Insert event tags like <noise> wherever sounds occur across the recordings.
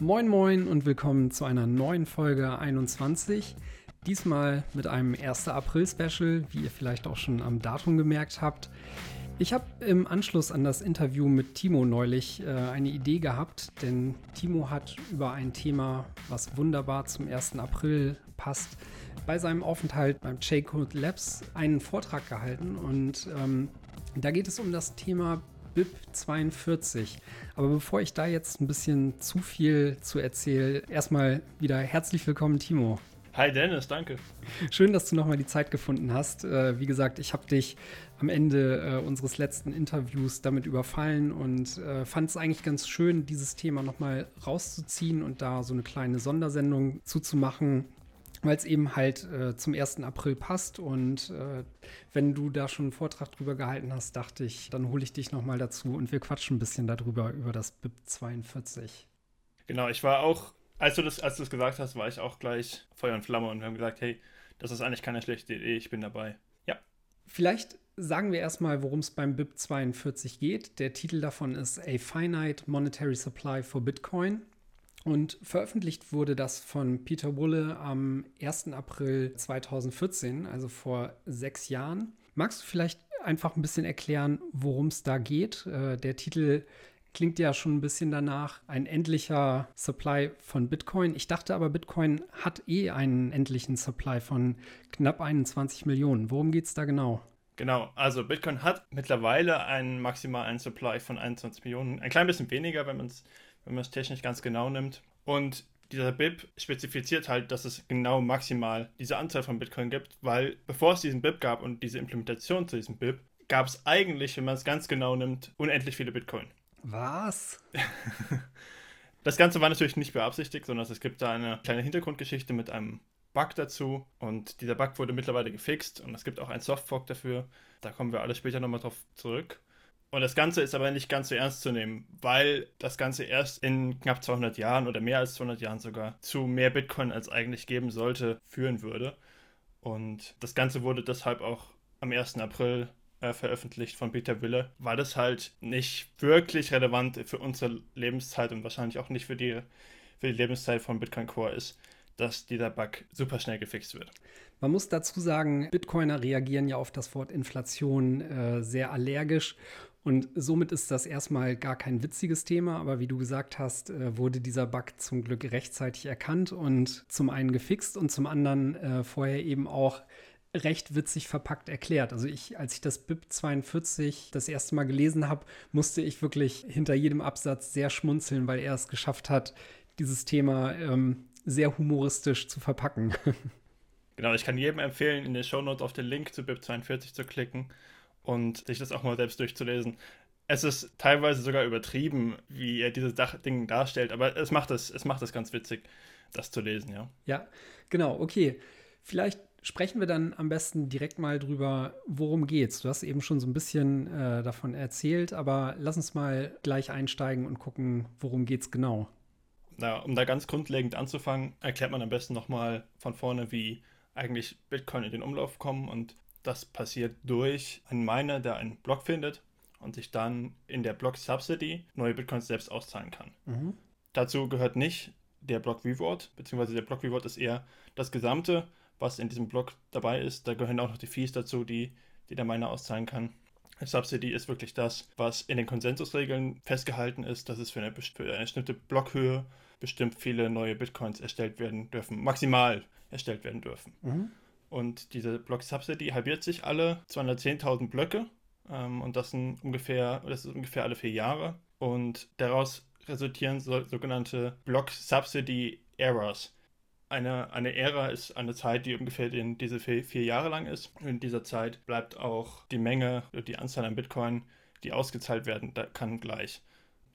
Moin Moin und willkommen zu einer neuen Folge 21. Diesmal mit einem 1. April-Special, wie ihr vielleicht auch schon am Datum gemerkt habt. Ich habe im Anschluss an das Interview mit Timo neulich äh, eine Idee gehabt, denn Timo hat über ein Thema, was wunderbar zum 1. April passt, bei seinem Aufenthalt beim J-Code Labs einen Vortrag gehalten und ähm, da geht es um das Thema BIP 42. Aber bevor ich da jetzt ein bisschen zu viel zu erzähle, erstmal wieder herzlich willkommen, Timo. Hi Dennis, danke. Schön, dass du nochmal die Zeit gefunden hast. Äh, wie gesagt, ich habe dich am Ende äh, unseres letzten Interviews damit überfallen und äh, fand es eigentlich ganz schön, dieses Thema nochmal rauszuziehen und da so eine kleine Sondersendung zuzumachen weil es eben halt äh, zum 1. April passt. Und äh, wenn du da schon einen Vortrag drüber gehalten hast, dachte ich, dann hole ich dich nochmal dazu und wir quatschen ein bisschen darüber, über das BIP 42. Genau, ich war auch, als du das, als du das gesagt hast, war ich auch gleich Feuer und Flamme und wir haben gesagt, hey, das ist eigentlich keine schlechte Idee, ich bin dabei. Ja. Vielleicht sagen wir erstmal, worum es beim BIP 42 geht. Der Titel davon ist A Finite Monetary Supply for Bitcoin. Und veröffentlicht wurde das von Peter Wulle am 1. April 2014, also vor sechs Jahren. Magst du vielleicht einfach ein bisschen erklären, worum es da geht? Äh, der Titel klingt ja schon ein bisschen danach, ein endlicher Supply von Bitcoin. Ich dachte aber, Bitcoin hat eh einen endlichen Supply von knapp 21 Millionen. Worum geht es da genau? Genau, also Bitcoin hat mittlerweile einen maximalen Supply von 21 Millionen. Ein klein bisschen weniger, wenn man es wenn man es technisch ganz genau nimmt. Und dieser BIP spezifiziert halt, dass es genau maximal diese Anzahl von Bitcoin gibt, weil bevor es diesen BIP gab und diese Implementation zu diesem BIP, gab es eigentlich, wenn man es ganz genau nimmt, unendlich viele Bitcoin. Was? <laughs> das Ganze war natürlich nicht beabsichtigt, sondern es gibt da eine kleine Hintergrundgeschichte mit einem Bug dazu und dieser Bug wurde mittlerweile gefixt und es gibt auch einen Softfork dafür. Da kommen wir alle später nochmal drauf zurück. Und das Ganze ist aber nicht ganz so ernst zu nehmen, weil das Ganze erst in knapp 200 Jahren oder mehr als 200 Jahren sogar zu mehr Bitcoin als eigentlich geben sollte, führen würde. Und das Ganze wurde deshalb auch am 1. April äh, veröffentlicht von Peter Wille, weil das halt nicht wirklich relevant für unsere Lebenszeit und wahrscheinlich auch nicht für die, für die Lebenszeit von Bitcoin Core ist, dass dieser Bug super schnell gefixt wird. Man muss dazu sagen, Bitcoiner reagieren ja auf das Wort Inflation äh, sehr allergisch und somit ist das erstmal gar kein witziges Thema, aber wie du gesagt hast, äh, wurde dieser Bug zum Glück rechtzeitig erkannt und zum einen gefixt und zum anderen äh, vorher eben auch recht witzig verpackt erklärt. Also ich, als ich das BIP 42 das erste Mal gelesen habe, musste ich wirklich hinter jedem Absatz sehr schmunzeln, weil er es geschafft hat, dieses Thema ähm, sehr humoristisch zu verpacken. <laughs> Genau, ich kann jedem empfehlen, in den Shownotes auf den Link zu BIP 42 zu klicken und sich das auch mal selbst durchzulesen. Es ist teilweise sogar übertrieben, wie er dieses Ding darstellt, aber es macht es, es macht es ganz witzig, das zu lesen, ja. Ja, genau, okay. Vielleicht sprechen wir dann am besten direkt mal drüber, worum geht's. Du hast eben schon so ein bisschen äh, davon erzählt, aber lass uns mal gleich einsteigen und gucken, worum geht's genau. Na, um da ganz grundlegend anzufangen, erklärt man am besten nochmal von vorne, wie eigentlich Bitcoin in den Umlauf kommen und das passiert durch einen Miner, der einen Block findet und sich dann in der Block Subsidy neue Bitcoins selbst auszahlen kann. Mhm. Dazu gehört nicht der Block Reward, beziehungsweise der Block Reward ist eher das Gesamte, was in diesem Block dabei ist. Da gehören auch noch die Fees dazu, die, die der Miner auszahlen kann. Subsidy ist wirklich das, was in den Konsensusregeln festgehalten ist, dass es für eine, für eine bestimmte Blockhöhe bestimmt viele neue Bitcoins erstellt werden dürfen, maximal erstellt werden dürfen. Mhm. Und diese Block Subsidy halbiert sich alle 210.000 Blöcke. Ähm, und das sind ungefähr, das ist ungefähr alle vier Jahre. Und daraus resultieren so, sogenannte Block Subsidy Errors. Eine, eine Ära ist eine Zeit, die ungefähr in diese vier, vier Jahre lang ist. Und in dieser Zeit bleibt auch die Menge, die Anzahl an Bitcoin, die ausgezahlt werden kann, gleich.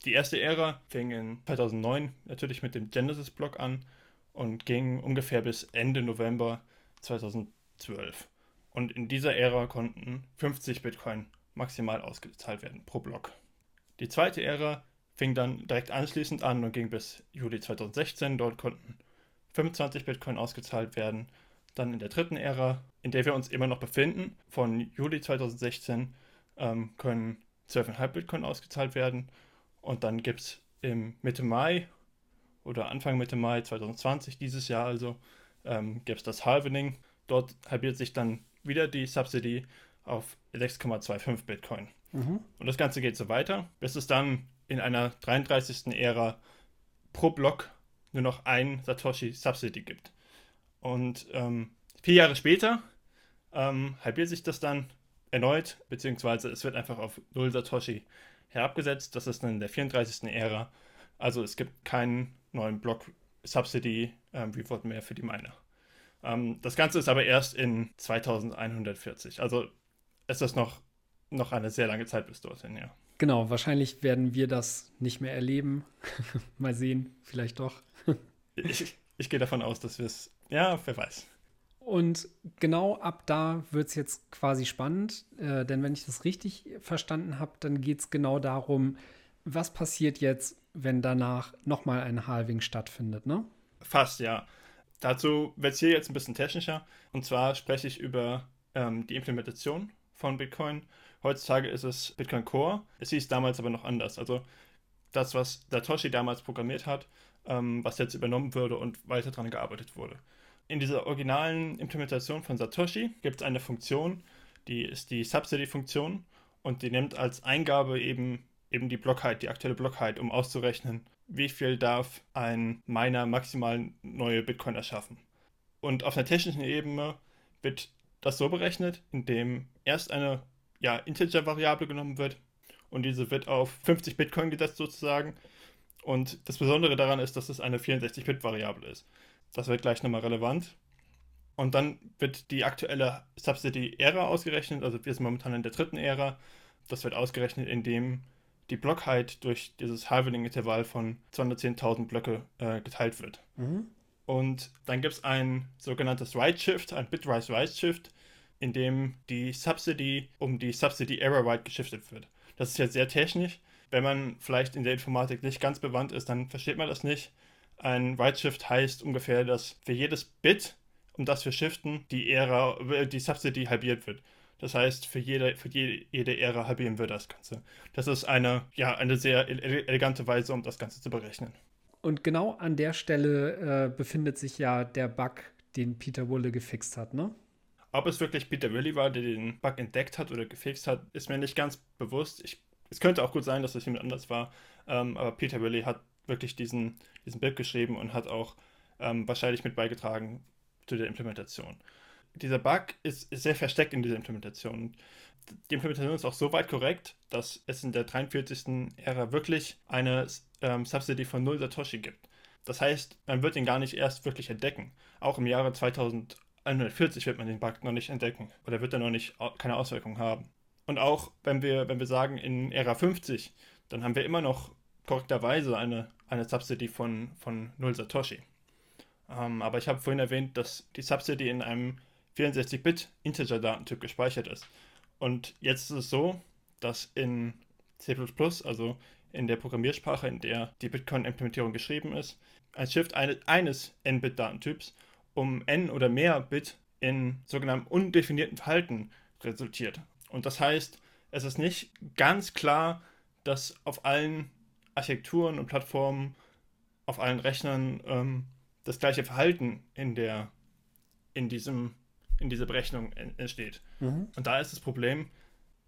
Die erste Ära fing in 2009 natürlich mit dem Genesis-Block an und ging ungefähr bis Ende November 2012. Und in dieser Ära konnten 50 Bitcoin maximal ausgezahlt werden pro Block. Die zweite Ära fing dann direkt anschließend an und ging bis Juli 2016. Dort konnten 25 Bitcoin ausgezahlt werden. Dann in der dritten Ära, in der wir uns immer noch befinden, von Juli 2016 ähm, können 12,5 Bitcoin ausgezahlt werden. Und dann gibt es im Mitte Mai oder Anfang Mitte Mai 2020, dieses Jahr also, ähm, gäbe es das Halvening. Dort halbiert sich dann wieder die Subsidy auf 6,25 Bitcoin. Mhm. Und das Ganze geht so weiter, bis es dann in einer 33. Ära pro Block nur noch ein Satoshi Subsidy gibt. Und ähm, vier Jahre später ähm, halbiert sich das dann erneut, beziehungsweise es wird einfach auf 0 Satoshi herabgesetzt. Das ist dann in der 34. Ära. Also es gibt keinen neuen Block Subsidy ähm, Reward mehr für die Miner. Ähm, das Ganze ist aber erst in 2140. Also ist das noch, noch eine sehr lange Zeit bis dorthin, ja. Genau, wahrscheinlich werden wir das nicht mehr erleben. <laughs> Mal sehen, vielleicht doch. <laughs> ich, ich gehe davon aus, dass wir es, ja, wer weiß. Und genau ab da wird es jetzt quasi spannend, äh, denn wenn ich das richtig verstanden habe, dann geht es genau darum, was passiert jetzt, wenn danach nochmal ein Halving stattfindet, ne? Fast, ja. Dazu wird es hier jetzt ein bisschen technischer. Und zwar spreche ich über ähm, die Implementation von Bitcoin. Heutzutage ist es Bitcoin Core. Es hieß damals aber noch anders. Also das, was Satoshi damals programmiert hat, ähm, was jetzt übernommen wurde und weiter daran gearbeitet wurde. In dieser originalen Implementation von Satoshi gibt es eine Funktion, die ist die Subsidy-Funktion und die nimmt als Eingabe eben, eben die Blockheit, die aktuelle Blockheit, um auszurechnen, wie viel darf ein Miner maximal neue Bitcoin erschaffen. Und auf einer technischen Ebene wird das so berechnet, indem erst eine ja, Integer-Variable genommen wird und diese wird auf 50 Bitcoin gesetzt sozusagen. Und das Besondere daran ist, dass es eine 64-Bit-Variable ist. Das wird gleich nochmal relevant. Und dann wird die aktuelle Subsidy-Ära ausgerechnet, also wir sind momentan in der dritten Ära. Das wird ausgerechnet, indem die Blockheit durch dieses Halvening-Intervall von 210.000 Blöcke äh, geteilt wird. Mhm. Und dann gibt es ein sogenanntes Right-Shift, ein Bitwise-Right-Shift, in dem die Subsidy um die Subsidy-Error-Right geschiftet wird. Das ist jetzt sehr technisch. Wenn man vielleicht in der Informatik nicht ganz bewandt ist, dann versteht man das nicht. Ein Right-Shift heißt ungefähr, dass für jedes Bit, um das wir shiften, die Ära, äh, die Subsidy halbiert wird. Das heißt, für jede, für jede, jede Ära halbieren wir das Ganze. Das ist eine, ja, eine sehr elegante Weise, um das Ganze zu berechnen. Und genau an der Stelle äh, befindet sich ja der Bug, den Peter Wulle gefixt hat, ne? Ob es wirklich Peter Willy war, der den Bug entdeckt hat oder gefixt hat, ist mir nicht ganz bewusst. Ich, es könnte auch gut sein, dass es jemand anders war, ähm, aber Peter Willy hat wirklich diesen, diesen Bild geschrieben und hat auch ähm, wahrscheinlich mit beigetragen zu der Implementation dieser Bug ist, sehr versteckt in dieser Implementation. Die Implementation ist auch so weit korrekt, dass es in der 43. Ära wirklich eine ähm, Subsidy von 0 Satoshi gibt. Das heißt, man wird ihn gar nicht erst wirklich entdecken. Auch im Jahre 2140 wird man den Bug noch nicht entdecken oder wird er noch nicht keine Auswirkungen haben. Und auch wenn wir, wenn wir sagen in Ära 50, dann haben wir immer noch korrekterweise eine, eine Subsidy von, von 0 Satoshi. Ähm, aber ich habe vorhin erwähnt, dass die Subsidy in einem 64-Bit Integer-Datentyp gespeichert ist. Und jetzt ist es so, dass in C++, also in der Programmiersprache, in der die Bitcoin-Implementierung geschrieben ist, ein Shift eines n-Bit-Datentyps um n oder mehr Bit in sogenanntem undefinierten Verhalten resultiert. Und das heißt, es ist nicht ganz klar, dass auf allen Architekturen und Plattformen, auf allen Rechnern ähm, das gleiche Verhalten in der in diesem in dieser Berechnung entsteht. Mhm. Und da ist das Problem,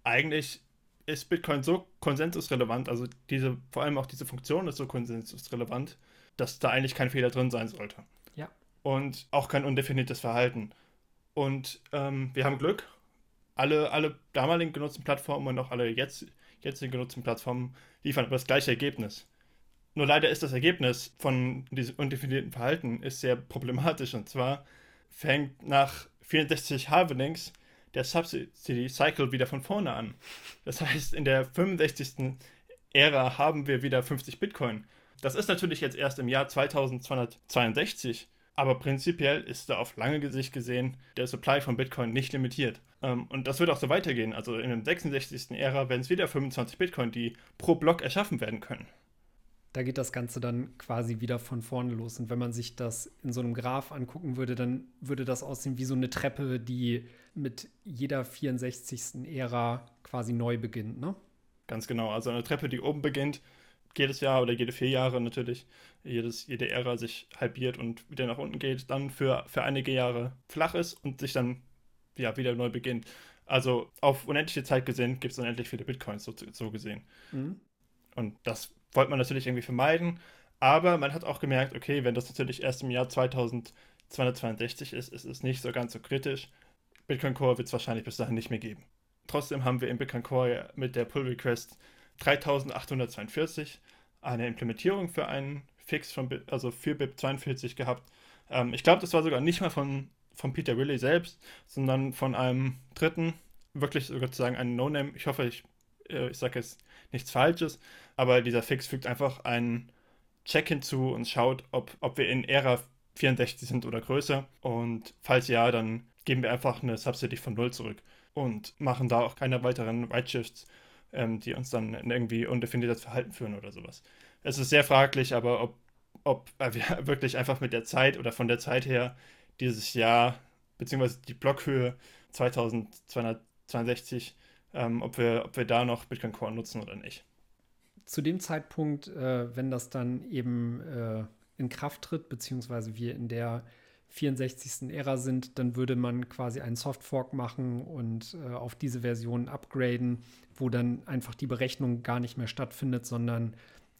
eigentlich ist Bitcoin so konsensusrelevant, also diese, vor allem auch diese Funktion ist so konsensusrelevant, dass da eigentlich kein Fehler drin sein sollte. Ja. Und auch kein undefiniertes Verhalten. Und ähm, wir haben Glück. Alle, alle damaligen genutzten Plattformen und auch alle jetzt, jetzigen genutzten Plattformen liefern aber das gleiche Ergebnis. Nur leider ist das Ergebnis von diesem undefinierten Verhalten ist sehr problematisch. Und zwar fängt nach 64 Halvenings der Subsidy Cycle wieder von vorne an. Das heißt, in der 65. Ära haben wir wieder 50 Bitcoin. Das ist natürlich jetzt erst im Jahr 2262, aber prinzipiell ist da auf lange Sicht gesehen der Supply von Bitcoin nicht limitiert. Ähm, und das wird auch so weitergehen. Also in der 66. Ära werden es wieder 25 Bitcoin, die pro Block erschaffen werden können da geht das Ganze dann quasi wieder von vorne los. Und wenn man sich das in so einem Graph angucken würde, dann würde das aussehen wie so eine Treppe, die mit jeder 64. Ära quasi neu beginnt, ne? Ganz genau. Also eine Treppe, die oben beginnt, jedes Jahr oder jede vier Jahre natürlich, jedes, jede Ära sich halbiert und wieder nach unten geht, dann für, für einige Jahre flach ist und sich dann ja, wieder neu beginnt. Also auf unendliche Zeit gesehen gibt es unendlich viele Bitcoins, so, so gesehen. Mhm. Und das wollte man natürlich irgendwie vermeiden. Aber man hat auch gemerkt, okay, wenn das natürlich erst im Jahr 2262 ist, ist es nicht so ganz so kritisch. Bitcoin Core wird es wahrscheinlich bis dahin nicht mehr geben. Trotzdem haben wir im Bitcoin Core mit der Pull Request 3842 eine Implementierung für einen Fix von, also für BIP42 gehabt. Ähm, ich glaube, das war sogar nicht mal von, von Peter Willey selbst, sondern von einem dritten, wirklich sozusagen ein No-Name. Ich hoffe, ich, ich sage jetzt nichts Falsches, aber dieser Fix fügt einfach einen Check hinzu und schaut, ob, ob wir in Ära 64 sind oder größer. Und falls ja, dann geben wir einfach eine Subsidy von 0 zurück und machen da auch keine weiteren Right-Shifts, ähm, die uns dann in irgendwie undefiniertes Verhalten führen oder sowas. Es ist sehr fraglich, aber ob, ob wir <laughs> wirklich einfach mit der Zeit oder von der Zeit her dieses Jahr, beziehungsweise die Blockhöhe 2262, ähm, ob, wir, ob wir da noch Bitcoin Core nutzen oder nicht zu dem Zeitpunkt, äh, wenn das dann eben äh, in Kraft tritt, beziehungsweise wir in der 64. Ära sind, dann würde man quasi einen Softfork machen und äh, auf diese Version upgraden, wo dann einfach die Berechnung gar nicht mehr stattfindet, sondern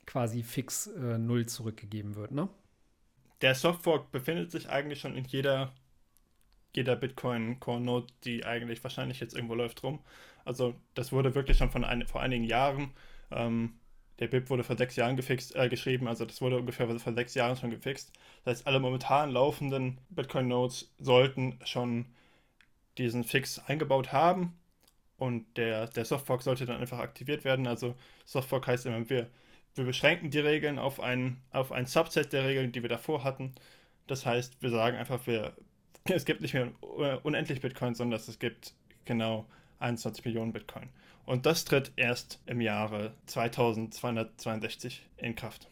quasi fix äh, null zurückgegeben wird, ne? Der Softfork befindet sich eigentlich schon in jeder, jeder Bitcoin Core Node, die eigentlich wahrscheinlich jetzt irgendwo läuft rum. Also das wurde wirklich schon von ein, vor einigen Jahren ähm, der BIP wurde vor sechs Jahren gefixt, äh, geschrieben, also das wurde ungefähr vor sechs Jahren schon gefixt. Das heißt, alle momentan laufenden Bitcoin-Nodes sollten schon diesen Fix eingebaut haben und der, der Softfork sollte dann einfach aktiviert werden. Also Softfork heißt immer, wir, wir beschränken die Regeln auf ein, auf ein Subset der Regeln, die wir davor hatten. Das heißt, wir sagen einfach, wir, es gibt nicht mehr unendlich Bitcoin, sondern es gibt genau 21 Millionen Bitcoin. Und das tritt erst im Jahre 2262 in Kraft.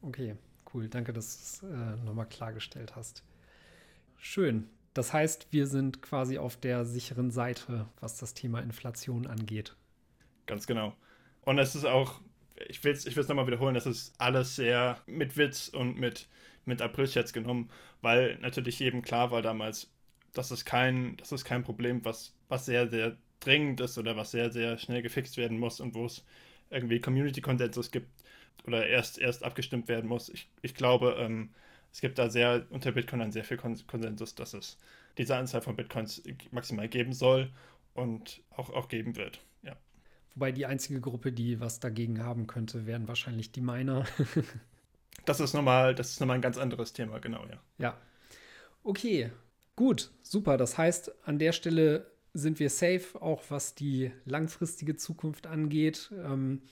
Okay, cool. Danke, dass du es äh, nochmal klargestellt hast. Schön. Das heißt, wir sind quasi auf der sicheren Seite, was das Thema Inflation angeht. Ganz genau. Und es ist auch, ich will es ich nochmal wiederholen, das ist alles sehr mit Witz und mit, mit April jetzt genommen, weil natürlich jedem klar war damals, das ist kein, das ist kein Problem, was, was sehr, sehr dringend ist oder was sehr, sehr schnell gefixt werden muss und wo es irgendwie Community-Konsensus gibt oder erst, erst abgestimmt werden muss. Ich, ich glaube, ähm, es gibt da sehr unter Bitcoinern sehr viel Konsensus, dass es diese Anzahl von Bitcoins maximal geben soll und auch, auch geben wird. Ja. Wobei die einzige Gruppe, die was dagegen haben könnte, wären wahrscheinlich die Miner. <laughs> das ist nochmal, das ist nochmal ein ganz anderes Thema, genau, ja. Ja. Okay, gut, super. Das heißt, an der Stelle sind wir safe, auch was die langfristige Zukunft angeht. Ähm,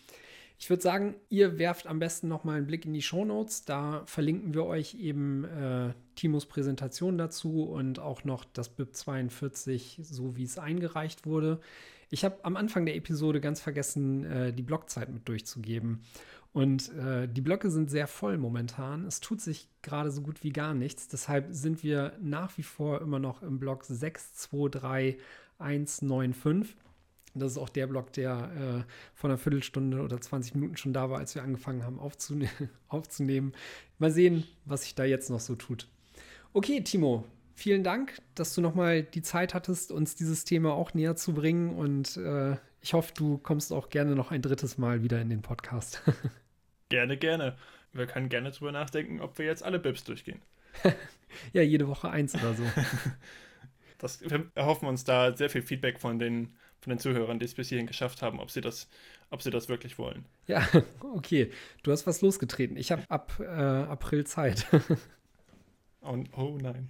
ich würde sagen, ihr werft am besten noch mal einen Blick in die Show Notes. Da verlinken wir euch eben äh, Timos Präsentation dazu und auch noch das BIP 42, so wie es eingereicht wurde. Ich habe am Anfang der Episode ganz vergessen, äh, die Blockzeit mit durchzugeben. Und äh, die Blöcke sind sehr voll momentan. Es tut sich gerade so gut wie gar nichts. Deshalb sind wir nach wie vor immer noch im Block 623 195. Das ist auch der Block, der äh, vor einer Viertelstunde oder 20 Minuten schon da war, als wir angefangen haben aufzune <laughs> aufzunehmen. Mal sehen, was sich da jetzt noch so tut. Okay, Timo, vielen Dank, dass du nochmal die Zeit hattest, uns dieses Thema auch näher zu bringen. Und äh, ich hoffe, du kommst auch gerne noch ein drittes Mal wieder in den Podcast. <laughs> gerne, gerne. Wir können gerne drüber nachdenken, ob wir jetzt alle Bips durchgehen. <laughs> ja, jede Woche eins oder so. <laughs> das, wir erhoffen uns da sehr viel Feedback von den, von den Zuhörern, die es bis hierhin geschafft haben, ob sie das, ob sie das wirklich wollen. Ja, <laughs> okay. Du hast was losgetreten. Ich habe ab äh, April Zeit. oh, oh nein.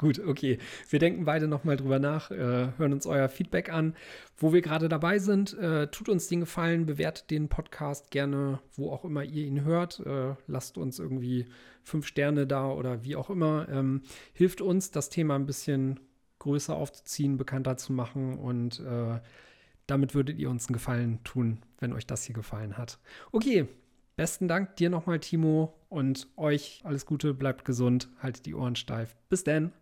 Gut, okay. Wir denken beide nochmal drüber nach, äh, hören uns euer Feedback an. Wo wir gerade dabei sind, äh, tut uns den Gefallen, bewertet den Podcast gerne, wo auch immer ihr ihn hört. Äh, lasst uns irgendwie fünf Sterne da oder wie auch immer. Ähm, hilft uns, das Thema ein bisschen größer aufzuziehen, bekannter zu machen und äh, damit würdet ihr uns einen Gefallen tun, wenn euch das hier gefallen hat. Okay, besten Dank dir nochmal, Timo, und euch alles Gute, bleibt gesund, haltet die Ohren steif. Bis dann.